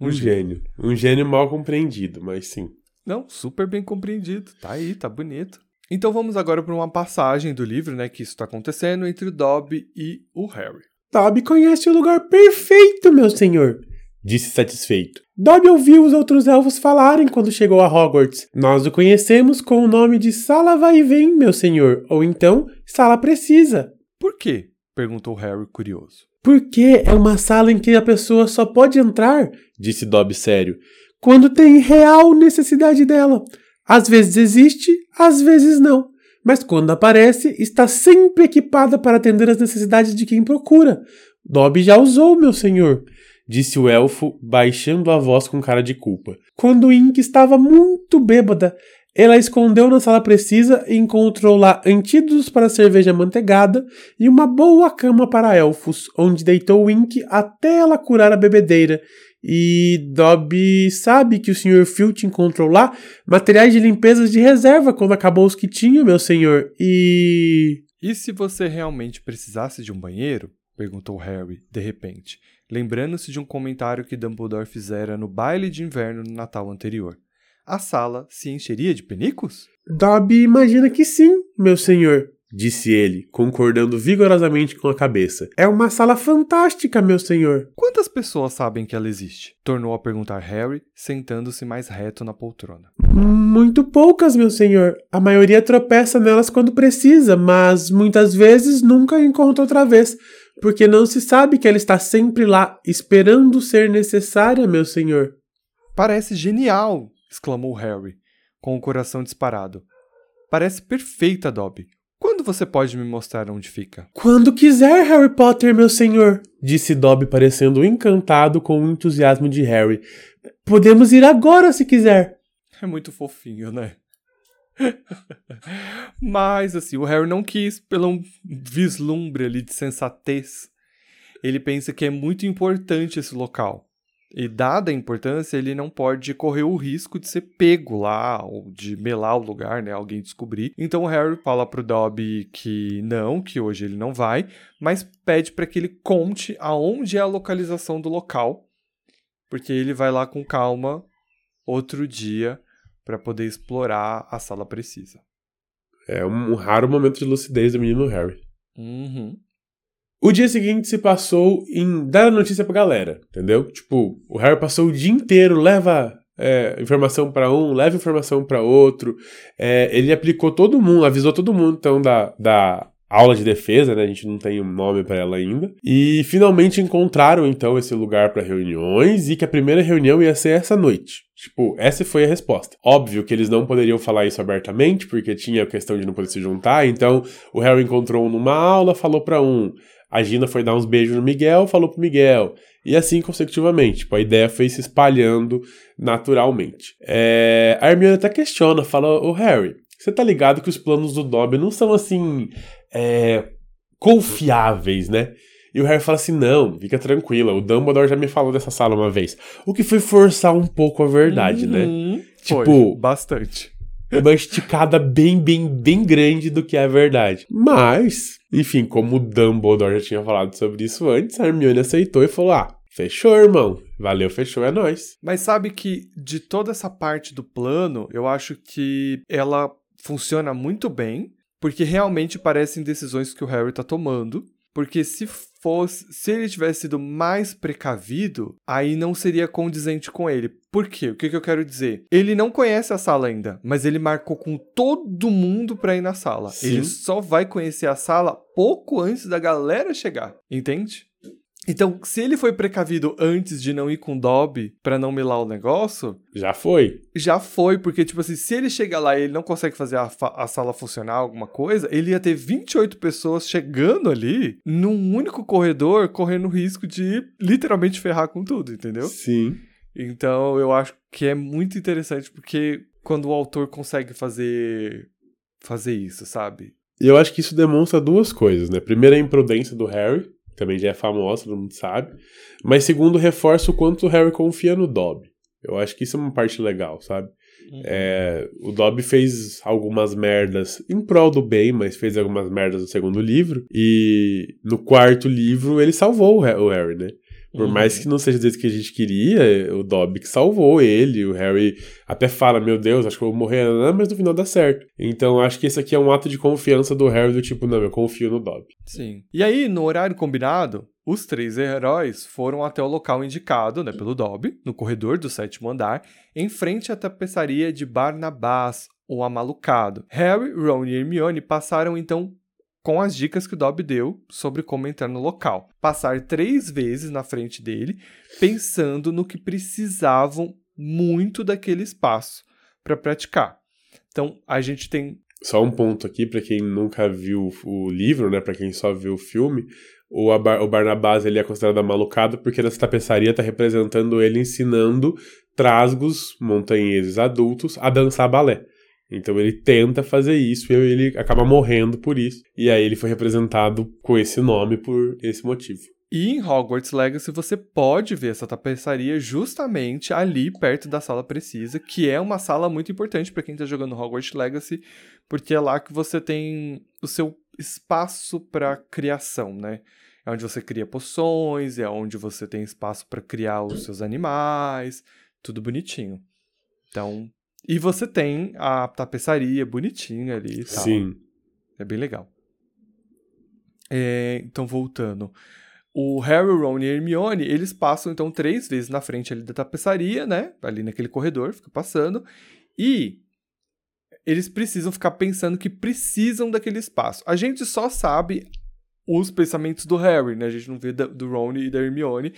Um gênio. Um gênio mal compreendido, mas sim. Não, super bem compreendido. Tá aí, tá bonito. Então vamos agora para uma passagem do livro, né, que isso está acontecendo entre o Dobby e o Harry. Dobby conhece o lugar perfeito, meu senhor, disse satisfeito. Dobby ouviu os outros elfos falarem quando chegou a Hogwarts. Nós o conhecemos com o nome de Sala Vai e Vem, meu senhor, ou então Sala Precisa. Por quê? Perguntou Harry curioso. Porque é uma sala em que a pessoa só pode entrar, disse Dobby sério, quando tem real necessidade dela. Às vezes existe, às vezes não. Mas quando aparece, está sempre equipada para atender às necessidades de quem procura. Dobby já usou, meu senhor, disse o elfo, baixando a voz com cara de culpa. Quando Ink estava muito bêbada, ela escondeu na sala precisa e encontrou lá antídotos para cerveja manteigada e uma boa cama para elfos, onde deitou Wink até ela curar a bebedeira. E Dobby sabe que o Sr. Filch encontrou lá materiais de limpeza de reserva quando acabou os que tinha, meu senhor. E. E se você realmente precisasse de um banheiro? perguntou Harry, de repente, lembrando-se de um comentário que Dumbledore fizera no baile de inverno no Natal anterior a sala se encheria de penicos? Dobby imagina que sim, meu senhor, disse ele, concordando vigorosamente com a cabeça. É uma sala fantástica, meu senhor. Quantas pessoas sabem que ela existe? Tornou a perguntar Harry, sentando-se mais reto na poltrona. Muito poucas, meu senhor. A maioria tropeça nelas quando precisa, mas muitas vezes nunca encontra outra vez, porque não se sabe que ela está sempre lá, esperando ser necessária, meu senhor. Parece genial, exclamou Harry, com o coração disparado. Parece perfeita, Dobby. Quando você pode me mostrar onde fica? Quando quiser, Harry Potter, meu senhor, disse Dobby, parecendo encantado com o entusiasmo de Harry. Podemos ir agora, se quiser. É muito fofinho, né? <laughs> Mas, assim, o Harry não quis pelo um vislumbre ali de sensatez. Ele pensa que é muito importante esse local. E dada a importância, ele não pode correr o risco de ser pego lá, ou de melar o lugar, né? Alguém descobrir. Então o Harry fala pro Dobby que não, que hoje ele não vai, mas pede para que ele conte aonde é a localização do local, porque ele vai lá com calma outro dia para poder explorar a sala precisa. É um raro momento de lucidez do menino Harry. Uhum. O dia seguinte se passou em dar a notícia pra galera, entendeu? Tipo, o Harry passou o dia inteiro, leva é, informação para um, leva informação para outro. É, ele aplicou todo mundo, avisou todo mundo, então, da, da aula de defesa, né? A gente não tem um nome para ela ainda. E finalmente encontraram, então, esse lugar para reuniões e que a primeira reunião ia ser essa noite. Tipo, essa foi a resposta. Óbvio que eles não poderiam falar isso abertamente, porque tinha a questão de não poder se juntar. Então, o Harry encontrou um numa aula, falou para um. A Gina foi dar uns beijos no Miguel, falou pro Miguel. E assim consecutivamente. Tipo, a ideia foi se espalhando naturalmente. É... A Hermione até questiona, fala, ô Harry, você tá ligado que os planos do Dobby não são assim. É... confiáveis, né? E o Harry fala assim: não, fica tranquila, o Dumbledore já me falou dessa sala uma vez. O que foi forçar um pouco a verdade, né? uhum. né? Tipo, foi, bastante. Uma esticada bem, bem, bem grande do que é a verdade. Mas, enfim, como o Dumbledore já tinha falado sobre isso antes, a Hermione aceitou e falou: ah, fechou, irmão. Valeu, fechou, é nóis. Mas sabe que de toda essa parte do plano, eu acho que ela funciona muito bem, porque realmente parecem decisões que o Harry tá tomando. Porque se fosse, se ele tivesse sido mais precavido, aí não seria condizente com ele. Por quê? O que, que eu quero dizer? Ele não conhece a sala ainda, mas ele marcou com todo mundo pra ir na sala. Sim. Ele só vai conhecer a sala pouco antes da galera chegar, entende? Então, se ele foi precavido antes de não ir com Dobby para não melar o negócio. Já foi. Já foi, porque, tipo assim, se ele chegar lá e ele não consegue fazer a, a, sala funcionar, alguma coisa, ele ia ter 28 pessoas chegando ali num único corredor, correndo risco de literalmente ferrar com tudo, entendeu? Sim. Então, eu acho que é muito interessante, porque quando o autor consegue fazer. fazer isso, sabe? E eu acho que isso demonstra duas coisas, né? Primeiro, a imprudência do Harry também já é famosa, todo mundo sabe. Mas segundo, reforça o quanto o Harry confia no Dobby. Eu acho que isso é uma parte legal, sabe? Uhum. É, o Dobby fez algumas merdas em prol do bem, mas fez algumas merdas no segundo livro. E no quarto livro ele salvou o Harry, né? Por uhum. mais que não seja desse que a gente queria, o Dobby que salvou ele, o Harry até fala, meu Deus, acho que eu vou morrer, mas no final dá certo. Então acho que esse aqui é um ato de confiança do Harry, do tipo, não, eu confio no Dobby. Sim. E aí, no horário combinado, os três heróis foram até o local indicado, né, pelo Dobby, no corredor do sétimo andar, em frente à tapeçaria de Barnabás, o Amalucado. Harry, Ron e Hermione passaram então com as dicas que o Dobby deu sobre como entrar no local. Passar três vezes na frente dele, pensando no que precisavam muito daquele espaço para praticar. Então, a gente tem Só um ponto aqui, pra quem nunca viu o livro, né? Pra quem só viu o filme, o, Abar- o Barnabás ele é considerado malucado porque nessa tapeçaria tá representando ele ensinando trasgos montanheses adultos a dançar balé. Então ele tenta fazer isso e ele acaba morrendo por isso. E aí ele foi representado com esse nome por esse motivo. E em Hogwarts Legacy você pode ver essa tapeçaria justamente ali perto da sala precisa, que é uma sala muito importante para quem está jogando Hogwarts Legacy, porque é lá que você tem o seu espaço para criação, né? É onde você cria poções, é onde você tem espaço para criar os seus animais, tudo bonitinho. Então, e você tem a tapeçaria bonitinha ali e tal. Sim. É bem legal. É, então, voltando. O Harry, o Ron e Hermione, eles passam, então, três vezes na frente ali da tapeçaria, né? Ali naquele corredor, fica passando. E eles precisam ficar pensando que precisam daquele espaço. A gente só sabe os pensamentos do Harry, né? A gente não vê da- do Ron e da Hermione.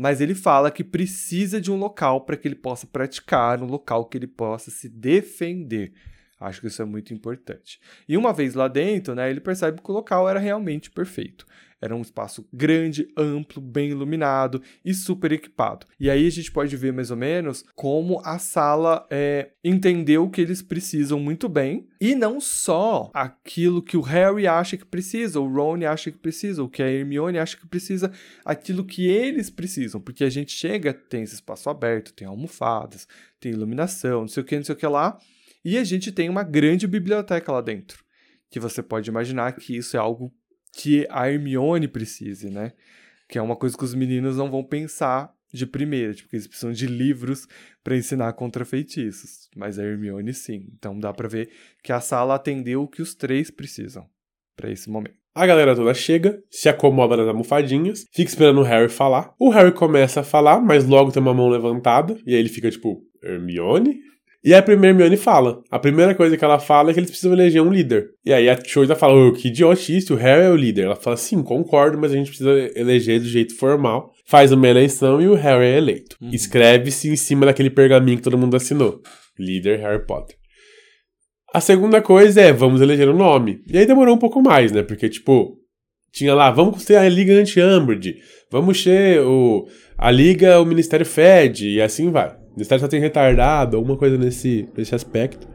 Mas ele fala que precisa de um local para que ele possa praticar, um local que ele possa se defender. Acho que isso é muito importante. E uma vez lá dentro, né, ele percebe que o local era realmente perfeito. Era um espaço grande, amplo, bem iluminado e super equipado. E aí a gente pode ver mais ou menos como a sala é, entendeu que eles precisam muito bem. E não só aquilo que o Harry acha que precisa, o Ron acha que precisa, o que a Hermione acha que precisa, aquilo que eles precisam. Porque a gente chega, tem esse espaço aberto, tem almofadas, tem iluminação, não sei o que, não sei o que lá. E a gente tem uma grande biblioteca lá dentro. Que você pode imaginar que isso é algo que a Hermione precise, né? Que é uma coisa que os meninos não vão pensar de primeira, tipo, eles precisam de livros para ensinar contra feitiços. Mas a Hermione sim. Então dá para ver que a sala atendeu o que os três precisam para esse momento. A galera toda chega, se acomoda nas almofadinhas, fica esperando o Harry falar. O Harry começa a falar, mas logo tem uma mão levantada, e aí ele fica tipo, Hermione? E a primeira Hermione fala. A primeira coisa que ela fala é que eles precisam eleger um líder. E aí a Choice fala, "Ô, que idiotice, o Harry é o líder. Ela fala, sim, concordo, mas a gente precisa eleger do jeito formal. Faz uma eleição e o Harry é eleito. Escreve-se em cima daquele pergaminho que todo mundo assinou. Líder Harry Potter. A segunda coisa é, vamos eleger o nome. E aí demorou um pouco mais, né? Porque, tipo, tinha lá, vamos ter a Liga Anti-Umbridge, vamos ter o, a Liga, o Ministério Fed, e assim vai. O Ministério só tem retardado, alguma coisa nesse, nesse aspecto.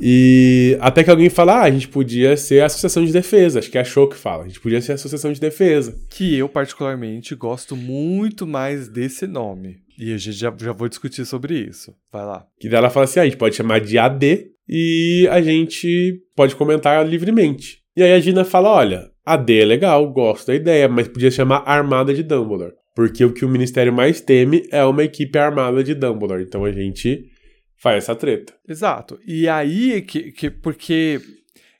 E até que alguém fala, ah, a gente podia ser a Associação de Defesa, acho que é a Show que fala, a gente podia ser a Associação de Defesa. Que eu, particularmente, gosto muito mais desse nome. E a gente já, já vou discutir sobre isso. Vai lá. Que daí ela fala assim, ah, a gente pode chamar de AD e a gente pode comentar livremente. E aí a Gina fala, olha, AD é legal, gosto da ideia, mas podia chamar Armada de Dumbledore. Porque o que o Ministério mais teme é uma equipe armada de Dumbledore. Então a gente faz essa treta. Exato. E aí que, que porque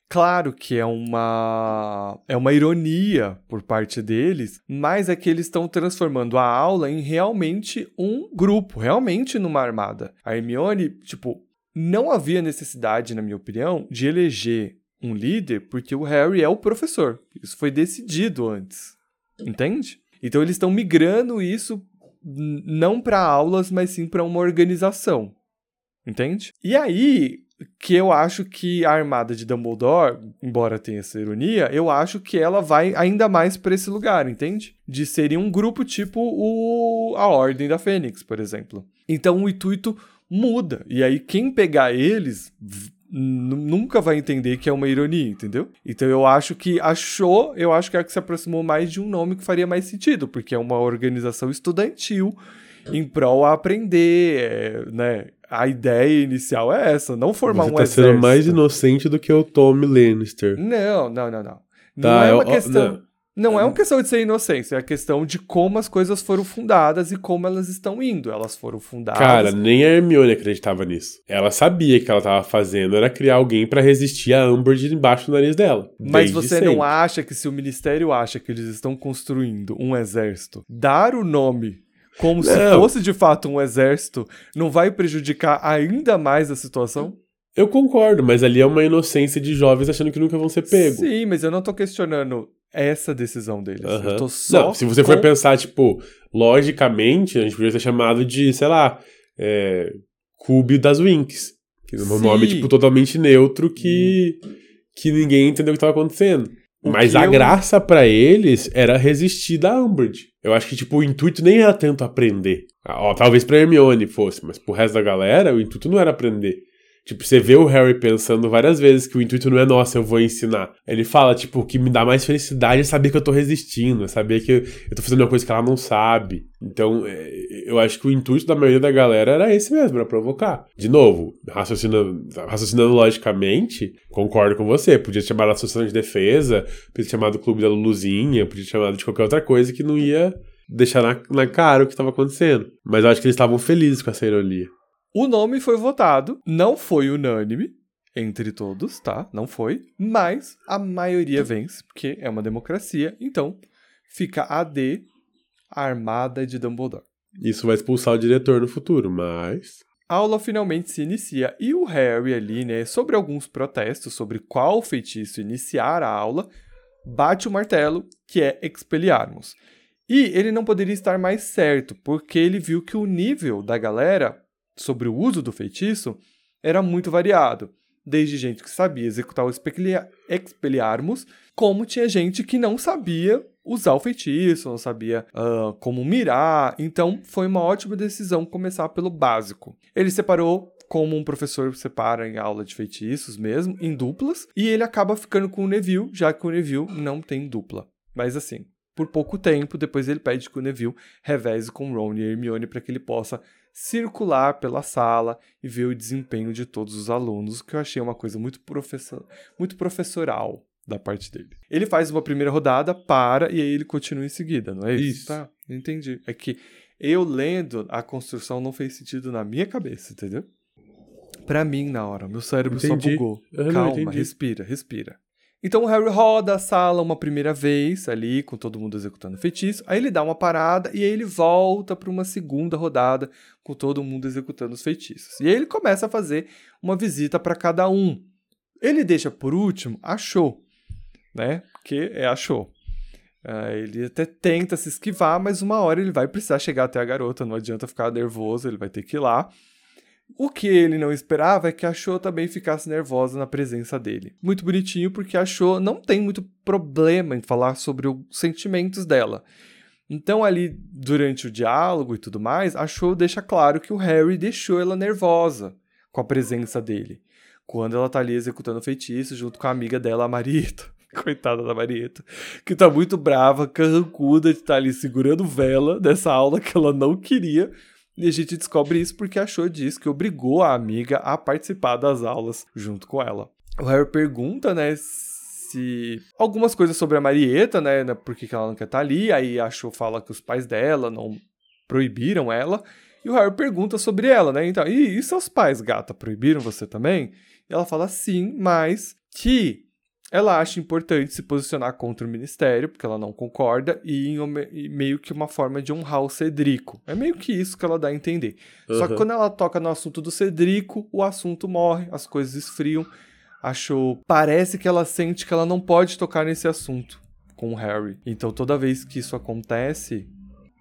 claro que é uma é uma ironia por parte deles, mas é que eles estão transformando a aula em realmente um grupo, realmente numa armada. A Hermione, tipo, não havia necessidade, na minha opinião, de eleger um líder porque o Harry é o professor. Isso foi decidido antes. Entende? Então eles estão migrando isso não para aulas, mas sim para uma organização. Entende? E aí que eu acho que a armada de Dumbledore, embora tenha essa ironia, eu acho que ela vai ainda mais para esse lugar, entende? De serem um grupo tipo o a Ordem da Fênix, por exemplo. Então o intuito muda. E aí quem pegar eles nunca vai entender que é uma ironia, entendeu? Então eu acho que achou, eu acho que é que se aproximou mais de um nome que faria mais sentido, porque é uma organização estudantil em prol a aprender, é, né? A ideia inicial é essa, não formar Você um tá exército. sendo mais inocente do que o Tommy Lannister. Não, não, não, não. Não Tá, é eu- uma ó, questão. não. Não é uma questão de ser inocência, é a questão de como as coisas foram fundadas e como elas estão indo. Elas foram fundadas. Cara, nem a Hermione acreditava nisso. Ela sabia que ela tava fazendo era criar alguém pra resistir a Umbridge embaixo do nariz dela. Mas você sempre. não acha que se o ministério acha que eles estão construindo um exército, dar o nome como se Não. fosse de fato um exército, não vai prejudicar ainda mais a situação? Eu concordo, mas ali é uma inocência de jovens achando que nunca vão ser pegos. Sim, mas eu não tô questionando essa decisão deles. Eu tô só. Não, se você for com- pensar, tipo, logicamente, a gente podia ser chamado de, sei lá, é, Cube das Winx. Que é um Sim. nome, tipo, totalmente neutro que, que ninguém entendeu o que tava acontecendo. O Mas a eu- graça pra eles era resistir da Umbridge. Eu acho que, tipo, o intuito nem era tanto aprender. Ah, Ó, talvez pra Hermione fosse, mas pro resto da galera, o intuito não era aprender. Tipo, você vê o Harry pensando várias vezes que o intuito não é nossa, eu vou ensinar. Ele fala, tipo, que me dá mais felicidade é saber que eu tô resistindo, é saber que eu, tô fazendo uma coisa que ela não sabe. Então, é, eu acho que o intuito da maioria da galera era esse mesmo, era provocar. De novo, raciocinando, raciocinando logicamente, concordo com você. Podia ter chamado a Associação de Defesa, podia ter chamado o Clube da Luluzinha, podia ter chamado de qualquer outra coisa que não ia deixar na, na cara o que estava acontecendo. Mas eu acho que eles estavam felizes com essa ironia. O nome foi votado, não foi unânime entre todos, tá? Não foi, mas a maioria vence, porque é uma democracia, então fica AD, a Armada de Dumbledore. Isso vai expulsar o diretor no futuro, mas. A aula finalmente se inicia e o Harry ali, né, sobre alguns protestos sobre qual feitiço iniciar a aula, bate o martelo, que é Expelliarmus. E ele não poderia estar mais certo, porque ele viu que o nível da galera sobre o uso do feitiço era muito variado. Desde gente que sabia executar o Expellia- Expelliarmus, como tinha gente que não sabia usar o feitiço, não sabia ah, como mirar. Então foi uma ótima decisão começar pelo básico. Ele separou como um professor separa em aula de feitiços mesmo, em duplas, e ele acaba ficando com o Neville, já que o Neville não tem dupla. Mas assim, por pouco tempo, depois ele pede que o Neville reveze com Ron e Hermione para que ele possa circular pela sala e ver o desempenho de todos os alunos, que eu achei uma coisa muito, professor, muito professoral da parte dele. Ele faz uma primeira rodada, para e aí ele continua em seguida, não é isso? Isso. Tá, entendi. É que eu lendo, a construção não fez sentido na minha cabeça, entendeu? Pra mim, na hora, meu cérebro Entendi. só bugou. Eu não Calma, respira, respira. Então o Harry roda a sala uma primeira vez ali, com todo mundo executando feitiço. Aí ele dá uma parada e aí ele volta para uma segunda rodada com todo mundo executando os feitiços. E aí ele começa a fazer uma visita para cada um. Ele deixa por último a Cho, né? Porque é a Cho. Ah, ele até tenta se esquivar, mas uma hora ele vai precisar chegar até a garota. Não adianta ficar nervoso, ele vai ter que ir lá. O que ele não esperava é que a também ficasse nervosa na presença dele. Muito bonitinho, porque a não tem muito problema em falar sobre os sentimentos dela. Então, ali, durante o diálogo e tudo mais, a Cho deixa claro que o Harry deixou ela nervosa com a presença dele. Quando ela tá ali executando feitiço junto com a amiga dela, a Marieta. <laughs> Coitada da Marieta. Que tá muito brava, carrancuda de estar ali segurando vela dessa aula que ela não queria. E a gente descobre isso porque a Cho diz que obrigou a amiga a participar das aulas junto com ela. O Harry pergunta, né, se algumas coisas sobre a Marieta, né, né, por que ela não quer estar ali. Aí a Cho fala que os pais dela não proibiram ela. E o Harry pergunta sobre ela, né? Então, e, e seus pais, gata, proibiram você também? E ela fala sim, mas que ela acha importante se posicionar contra o ministério, porque ela não concorda, e, em meio que uma forma de honrar o Cedrico. É meio que isso que ela dá a entender. Só que Uhum. quando ela toca no assunto do Cedrico, o assunto morre, as coisas esfriam. Achou. Parece que ela sente que ela não pode tocar nesse assunto com o Harry. Então toda vez que isso acontece.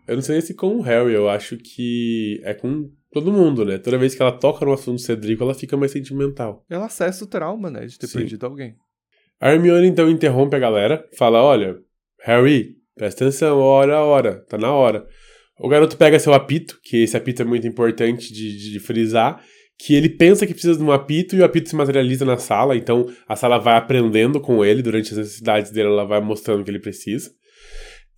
Eu não sei nem se com o Harry, eu acho que é com todo mundo, né? Toda vez que ela toca no assunto do Cedrico, ela fica mais sentimental. Ela acessa o trauma, né? De ter Sim. perdido alguém. A Hermione então interrompe a galera, fala: Olha, Harry, presta atenção, hora, hora, tá na hora. O garoto pega seu apito, que esse apito é muito importante de, de- de frisar, que ele pensa que precisa de um apito e o apito se materializa na sala, então a sala vai aprendendo com ele durante as necessidades dele, ela vai mostrando o que ele precisa.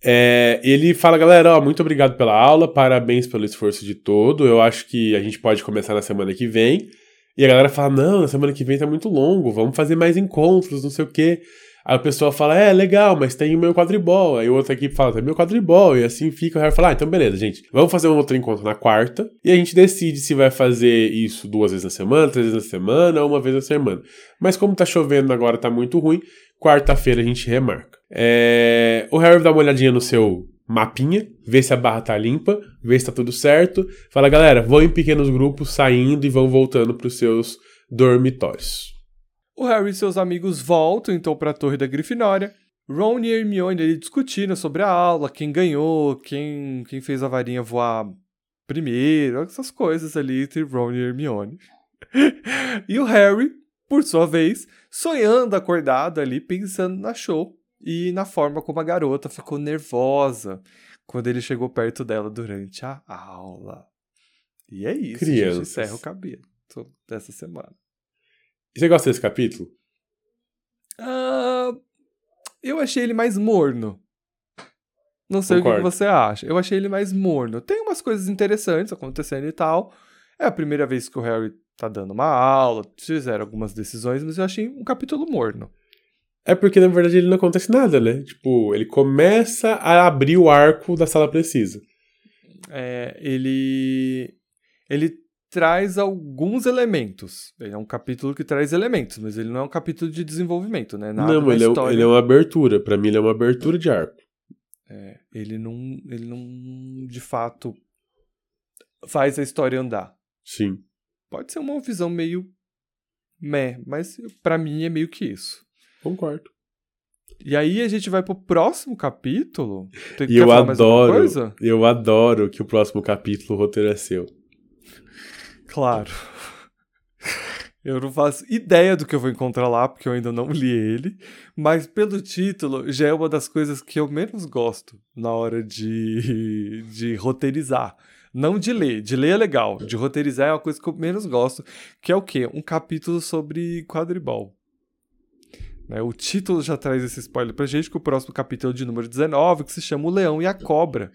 É, ele fala, galera, ó, muito obrigado pela aula, parabéns pelo esforço de todo. Eu acho que a gente pode começar na semana que vem. E a galera fala: não, na semana que vem tá muito longo, vamos fazer mais encontros, não sei o quê. Aí o pessoal fala: é, legal, mas tem o meu quadribol. Aí outra equipe fala: tem meu quadribol. E assim fica. O Harry fala: ah, então beleza, gente, vamos fazer um outro encontro na quarta. E a gente decide se vai fazer isso duas vezes na semana, três vezes na semana ou uma vez na semana. Mas como tá chovendo agora, tá muito ruim, quarta-feira a gente remarca. É, O Harry dá uma olhadinha no seu mapinha, vê se a barra tá limpa, vê se tá tudo certo. Fala, galera, vão em pequenos grupos saindo e vão voltando pros seus dormitórios. O Harry e seus amigos voltam então para a Torre da Grifinória. Ron e Hermione ali discutindo sobre a aula, quem ganhou, quem, quem fez a varinha voar primeiro, essas coisas ali entre Ron e Hermione. <laughs> e o Harry, por sua vez, sonhando acordado ali, pensando na show e na forma como a garota ficou nervosa quando ele chegou perto dela durante a aula. E é isso, Crianças. gente encerra o capítulo dessa semana. E você gosta desse capítulo? Ah, eu achei ele mais morno. Não sei o que Concordo. você acha. Eu achei ele mais morno. Tem umas coisas interessantes acontecendo e tal. É a primeira vez que o Harry tá dando uma aula, fizeram algumas decisões, mas eu achei um capítulo morno. É porque, na verdade, ele não acontece nada, né? Tipo, ele começa a abrir o arco da sala precisa. É, ele ele traz alguns elementos. Ele é um capítulo que traz elementos, mas ele não é um capítulo de desenvolvimento, né? Nada não, ele é, história. ele é uma abertura. Pra mim, ele é uma abertura de arco. É, ele não, ele não, de fato, faz a história andar. Sim. Pode ser uma visão meio meh, mas pra mim é meio que isso. Concordo. E aí a gente vai pro próximo capítulo. Tem, E eu adoro, eu adoro que o próximo capítulo o roteiro é seu. Claro. Eu não faço ideia do que eu vou encontrar lá, porque eu ainda não li ele. Mas pelo título, já é uma das coisas que eu menos gosto na hora de, de roteirizar. Não de ler. De ler é legal. De roteirizar é uma coisa que eu menos gosto. Que é o quê? Um capítulo sobre quadribol. Né, O título já traz esse spoiler pra gente, que o próximo capítulo é de número 19, que se chama O Leão e a Cobra.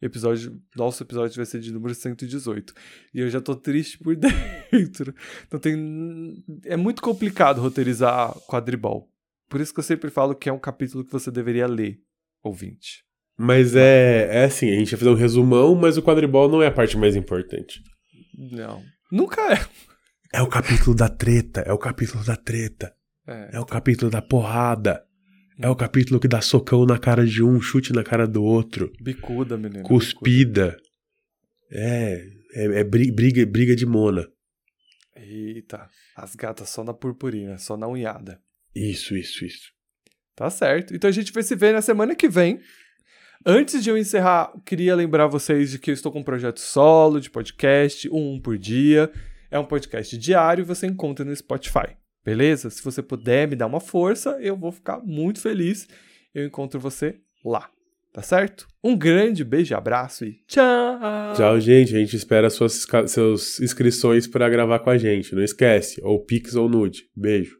Episódio, nosso episódio vai ser de número 118. E eu já tô triste por <laughs> dentro. Então tem. É muito complicado roteirizar quadribol. Por isso que eu sempre falo que é um capítulo que você deveria ler, ouvinte. Mas é, é assim, a gente vai fazer um resumão, mas o quadribol não é a parte mais importante. Não. Nunca é. É o capítulo da treta, é o capítulo da treta, É. é o capítulo da porrada, é o capítulo que dá socão na cara de um, chute na cara do outro, Bicuda, menino. cuspida. É, é, é bri- briga, briga de mona. bicuda. Eita. As gatas só na purpurina, só na unhada. Isso, isso, isso. Tá certo. Então a gente vai se ver na semana que vem. Antes de eu encerrar, queria lembrar vocês de que eu estou com um projeto solo de podcast, um por dia. É um podcast diário, você encontra no Spotify. Beleza? Se você puder me dar uma força, eu vou ficar muito feliz. Eu encontro você lá. Tá certo? Um grande beijo abraço e tchau! Tchau, gente. A gente espera suas, suas inscrições para gravar com a gente. Não esquece. Ou Pix ou Nude. Beijo.